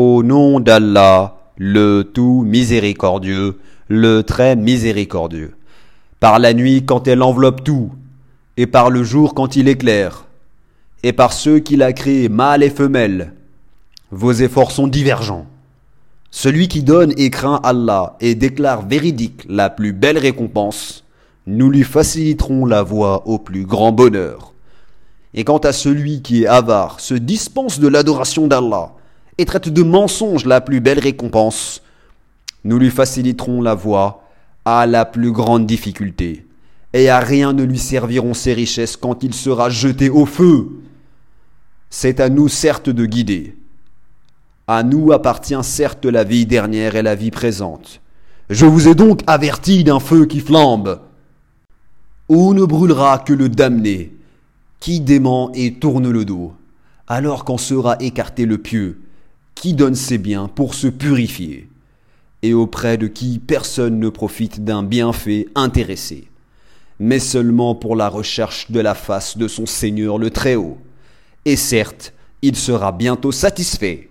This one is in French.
Au nom d'Allah, le tout miséricordieux, le très miséricordieux. Par la nuit quand elle enveloppe tout, et par le jour quand il éclaire, et par ceux qu'il a créés mâles et femelles. Vos efforts sont divergents. Celui qui donne et craint Allah et déclare véridique la plus belle récompense, nous lui faciliterons la voie au plus grand bonheur. Et quant à celui qui est avare, se dispense de l'adoration d'Allah et traite de mensonge la plus belle récompense, nous lui faciliterons la voie à la plus grande difficulté. Et à rien ne lui serviront ses richesses quand il sera jeté au feu. C'est à nous certes de guider. À nous appartient certes la vie dernière et la vie présente. Je vous ai donc averti d'un feu qui flambe. Où ne brûlera que le damné, qui dément et tourne le dos, alors qu'en sera écarté le pieux, qui donne ses biens pour se purifier, et auprès de qui personne ne profite d'un bienfait intéressé, mais seulement pour la recherche de la face de son Seigneur le Très-Haut. Et certes, il sera bientôt satisfait.